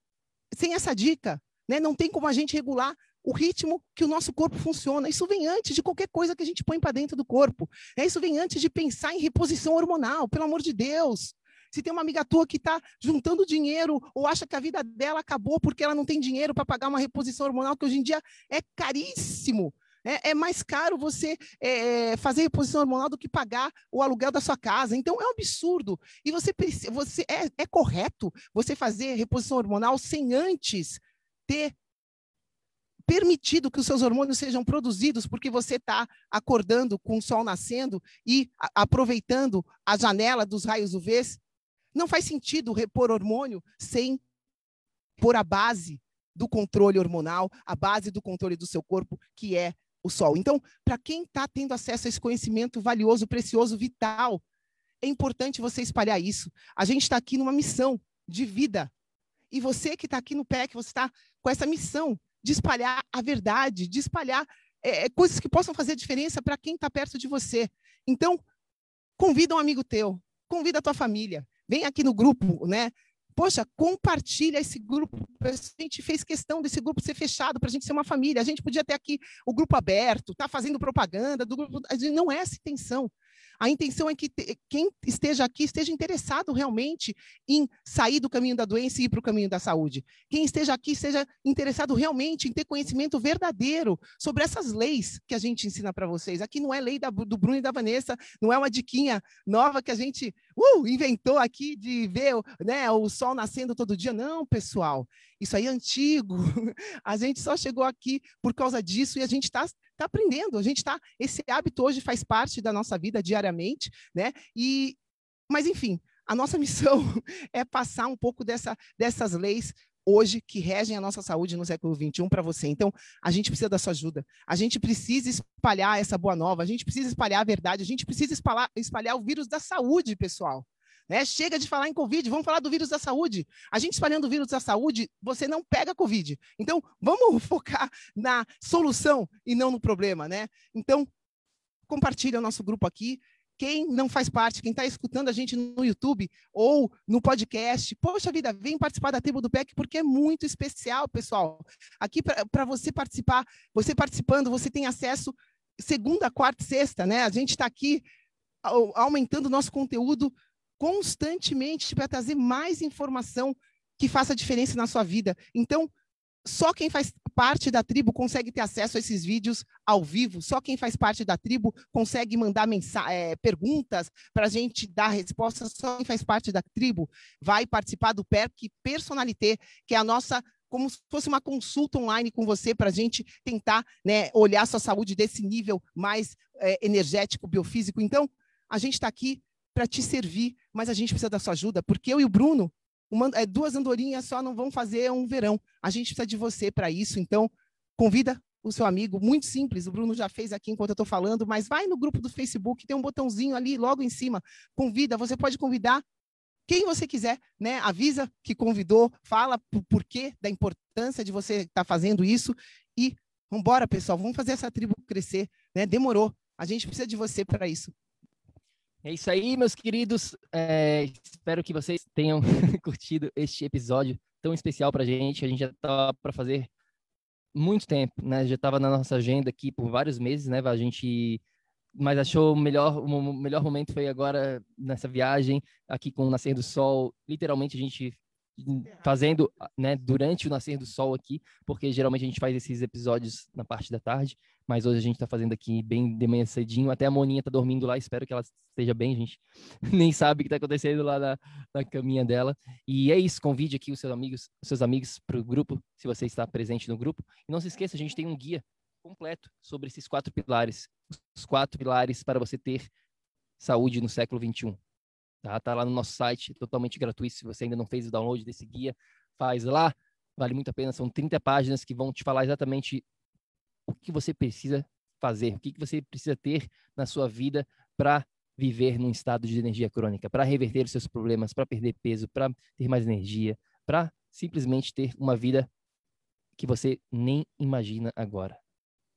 sem essa dica. Né? Não tem como a gente regular o ritmo que o nosso corpo funciona. Isso vem antes de qualquer coisa que a gente põe para dentro do corpo. É, isso vem antes de pensar em reposição hormonal, pelo amor de Deus. Se tem uma amiga tua que está juntando dinheiro ou acha que a vida dela acabou porque ela não tem dinheiro para pagar uma reposição hormonal, que hoje em dia é caríssimo. É, é mais caro você é, fazer reposição hormonal do que pagar o aluguel da sua casa. Então, é um absurdo. E você, você é, é correto você fazer reposição hormonal sem antes ter permitido que os seus hormônios sejam produzidos, porque você está acordando com o sol nascendo e aproveitando a janela dos raios UV. Não faz sentido repor hormônio sem pôr a base do controle hormonal, a base do controle do seu corpo, que é o sol. Então, para quem está tendo acesso a esse conhecimento valioso, precioso, vital, é importante você espalhar isso. A gente está aqui numa missão de vida. E você que está aqui no PEC, você está com essa missão de espalhar a verdade, de espalhar é, é coisas que possam fazer diferença para quem está perto de você. Então, convida um amigo teu, convida a tua família, vem aqui no grupo, né? Poxa, compartilha esse grupo. A gente fez questão desse grupo ser fechado para a gente ser uma família. A gente podia ter aqui o grupo aberto, tá fazendo propaganda do grupo. Não é essa intenção. A intenção é que quem esteja aqui esteja interessado realmente em sair do caminho da doença e ir para o caminho da saúde. Quem esteja aqui esteja interessado realmente em ter conhecimento verdadeiro sobre essas leis que a gente ensina para vocês. Aqui não é lei da, do Bruno e da Vanessa, não é uma diquinha nova que a gente uh, inventou aqui de ver né, o sol nascendo todo dia. Não, pessoal, isso aí é antigo. [laughs] A gente só chegou aqui por causa disso e a gente está tá aprendendo. A gente está. Esse hábito hoje faz parte da nossa vida diariamente, né? E, mas enfim, a nossa [laughs] missão é passar um pouco dessa, dessas leis hoje que regem a nossa saúde no século XXI para você. Então, a gente precisa da sua ajuda. A gente precisa espalhar essa boa nova. A gente precisa espalhar a verdade. A gente precisa espalhar, espalhar o vírus da saúde, pessoal. Né? Chega de falar em Covid, vamos falar do vírus da saúde. A gente espalhando o vírus da saúde, você não pega Covid. Então, vamos [laughs] focar na solução e não no problema, né? Então, compartilha o nosso grupo aqui. Quem não faz parte, quem está escutando a gente no YouTube ou no podcast, poxa vida, vem participar da tribo do PEC porque é muito especial, pessoal. Aqui para você participar, você participando, você tem acesso segunda, quarta e sexta, né? A gente está aqui aumentando o nosso conteúdo constantemente para trazer mais informação que faça diferença na sua vida. Então, só quem faz parte da tribo consegue ter acesso a esses vídeos ao vivo. Só quem faz parte da tribo consegue mandar é, perguntas para a gente dar respostas. Só quem faz parte da tribo vai participar do PERC Personalité, que é a nossa como se fosse uma consulta online com você para a gente tentar né, olhar sua saúde desse nível mais é, energético, biofísico. Então, a gente está aqui para te servir, mas a gente precisa da sua ajuda, porque eu e o Bruno, uma, é, duas andorinhas só não vão fazer um verão. A gente precisa de você para isso. Então, convida o seu amigo, muito simples, o Bruno já fez aqui enquanto eu estou falando, mas vai no grupo do Facebook, tem um botãozinho ali logo em cima, convida, você pode convidar quem você quiser, né? Avisa que convidou, fala o porquê da importância de você estar tá fazendo isso e vamos embora, pessoal, vamos fazer essa tribo crescer, né? Demorou, a gente precisa de você para isso. É isso aí, meus queridos. É, espero que vocês tenham [laughs] curtido este episódio tão especial para a gente. A gente já estava para fazer muito tempo, né? Já estava na nossa agenda aqui por vários meses, né? A gente mas achou melhor, o melhor momento foi agora nessa viagem aqui com o nascer do sol. Literalmente a gente fazendo, né, durante o nascer do sol aqui, porque geralmente a gente faz esses episódios na parte da tarde, mas hoje a gente está fazendo aqui bem de manhã cedinho. Até a Moninha tá dormindo lá, espero que ela esteja bem, a gente [laughs] nem sabe o que está acontecendo lá na, na caminha dela. E é isso, convide aqui os seus amigos, os seus amigos para o grupo, se você está presente no grupo. E não se esqueça, a gente tem um guia completo sobre esses quatro pilares. Os quatro pilares para você ter saúde no século 21. Tá? tá lá no nosso site, totalmente gratuito. Se você ainda não fez o download desse guia, faz lá. Vale muito a pena. São 30 páginas que vão te falar exatamente o que você precisa fazer, o que você precisa ter na sua vida para viver num estado de energia crônica, para reverter os seus problemas, para perder peso, para ter mais energia, para simplesmente ter uma vida que você nem imagina agora.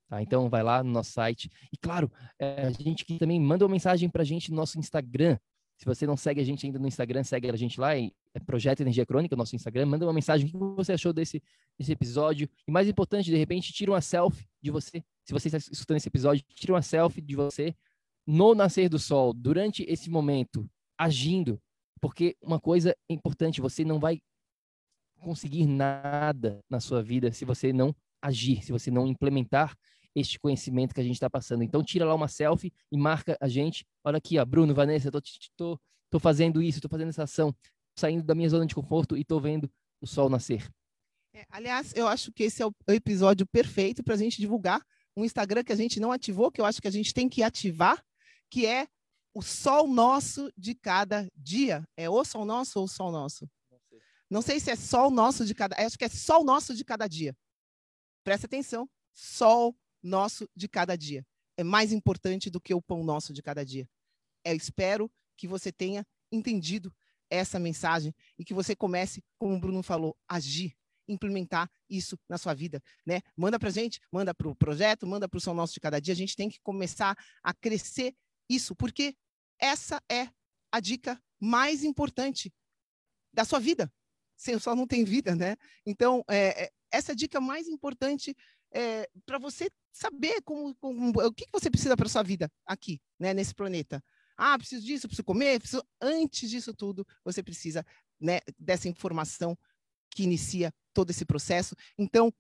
Tá? Então, vai lá no nosso site. E, claro, é, a gente aqui também manda uma mensagem para a gente no nosso Instagram. Se você não segue a gente ainda no Instagram, segue a gente lá, é Projeto Energia Crônica, nosso Instagram. Manda uma mensagem, o que você achou desse, desse episódio. E mais importante, de repente, tira uma selfie de você. Se você está escutando esse episódio, tira uma selfie de você no nascer do sol, durante esse momento, agindo. Porque uma coisa importante, você não vai conseguir nada na sua vida se você não agir, se você não implementar este conhecimento que a gente está passando. Então, tira lá uma selfie e marca a gente. Olha aqui, ó, Bruno, Vanessa, eu tô, tô, tô fazendo isso, tô fazendo essa ação, saindo da minha zona de conforto e tô vendo o sol nascer. É, aliás, eu acho que esse é o episódio perfeito para a gente divulgar um Instagram que a gente não ativou, que eu acho que a gente tem que ativar, que é o sol nosso de cada dia. É o sol nosso ou o sol nosso? Não sei se é sol nosso de cada. Acho que é sol nosso de cada dia. Presta atenção. Sol nosso de cada dia. É mais importante do que o pão nosso de cada dia. Eu espero que você tenha entendido essa mensagem e que você comece, como o Bruno falou, agir, implementar isso na sua vida, né? Manda para gente, manda para o projeto, manda para o São Nosso de Cada Dia. A gente tem que começar a crescer isso, porque essa é a dica mais importante da sua vida. O sol não tem vida, né? Então, é, é essa é a dica mais importante é, para você saber como, como, o que, que você precisa para sua vida aqui, né, nesse planeta. Ah, preciso disso, preciso comer, preciso... antes disso tudo, você precisa né, dessa informação que inicia todo esse processo. Então,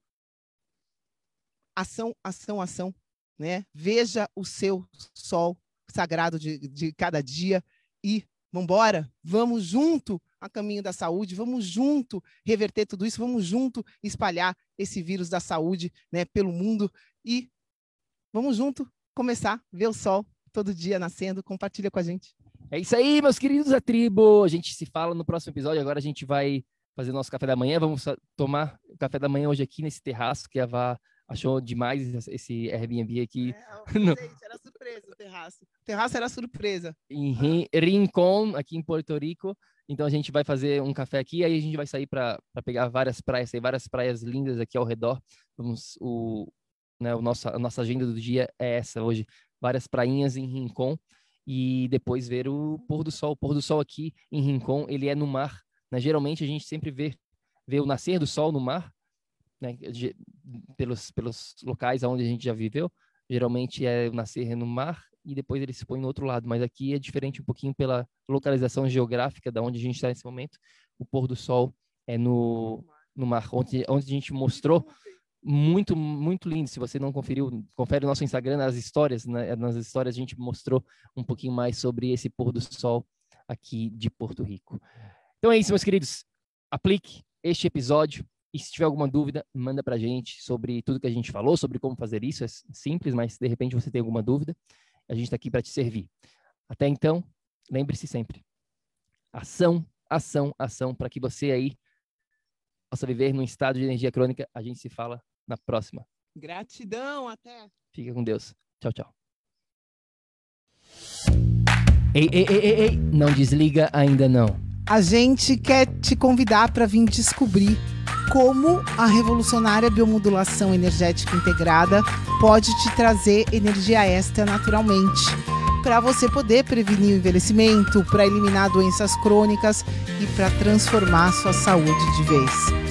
ação, ação, ação, né? Veja o seu sol sagrado de, de cada dia e vamos embora, vamos junto a caminho da saúde, vamos junto reverter tudo isso, vamos junto espalhar esse vírus da saúde né, pelo mundo e vamos junto começar a ver o sol todo dia nascendo. Compartilha com a gente. É isso aí, meus queridos da tribo. A gente se fala no próximo episódio. Agora a gente vai fazer nosso café da manhã. Vamos tomar o café da manhã hoje aqui nesse terraço que a Vá achou demais esse Airbnb aqui. É, [laughs] gente, era surpresa o terraço. O terraço era surpresa. Em Rincon, aqui em Porto Rico. Então a gente vai fazer um café aqui, aí a gente vai sair para pegar várias praias, tem várias praias lindas aqui ao redor. Vamos, o, né, o nosso, a nossa agenda do dia é essa hoje, várias prainhas em Rincon e depois ver o pôr do sol. O pôr do sol aqui em Rincon, ele é no mar. Né? Geralmente a gente sempre vê, vê o nascer do sol no mar, né? De, pelos, pelos locais onde a gente já viveu. Geralmente é o nascer no mar e depois ele se põe no outro lado. Mas aqui é diferente um pouquinho pela localização geográfica da onde a gente está nesse momento. O pôr do sol é no, no mar, onde, onde a gente mostrou muito, muito lindo. Se você não conferiu, confere o nosso Instagram nas histórias, né? nas histórias a gente mostrou um pouquinho mais sobre esse pôr do sol aqui de Porto Rico. Então é isso, meus queridos. Aplique este episódio E se tiver alguma dúvida, manda para a gente sobre tudo que a gente falou, sobre como fazer isso. É simples, mas de repente você tem alguma dúvida, a gente está aqui para te servir. Até então, lembre-se sempre: ação, ação, ação, para que você aí possa viver num estado de energia crônica. A gente se fala na próxima. Gratidão, até. Fica com Deus. Tchau, tchau. Ei, ei, ei, ei, ei, não desliga ainda não. A gente quer te convidar para vir descobrir como a revolucionária biomodulação energética integrada pode te trazer energia extra naturalmente, para você poder prevenir o envelhecimento, para eliminar doenças crônicas e para transformar sua saúde de vez.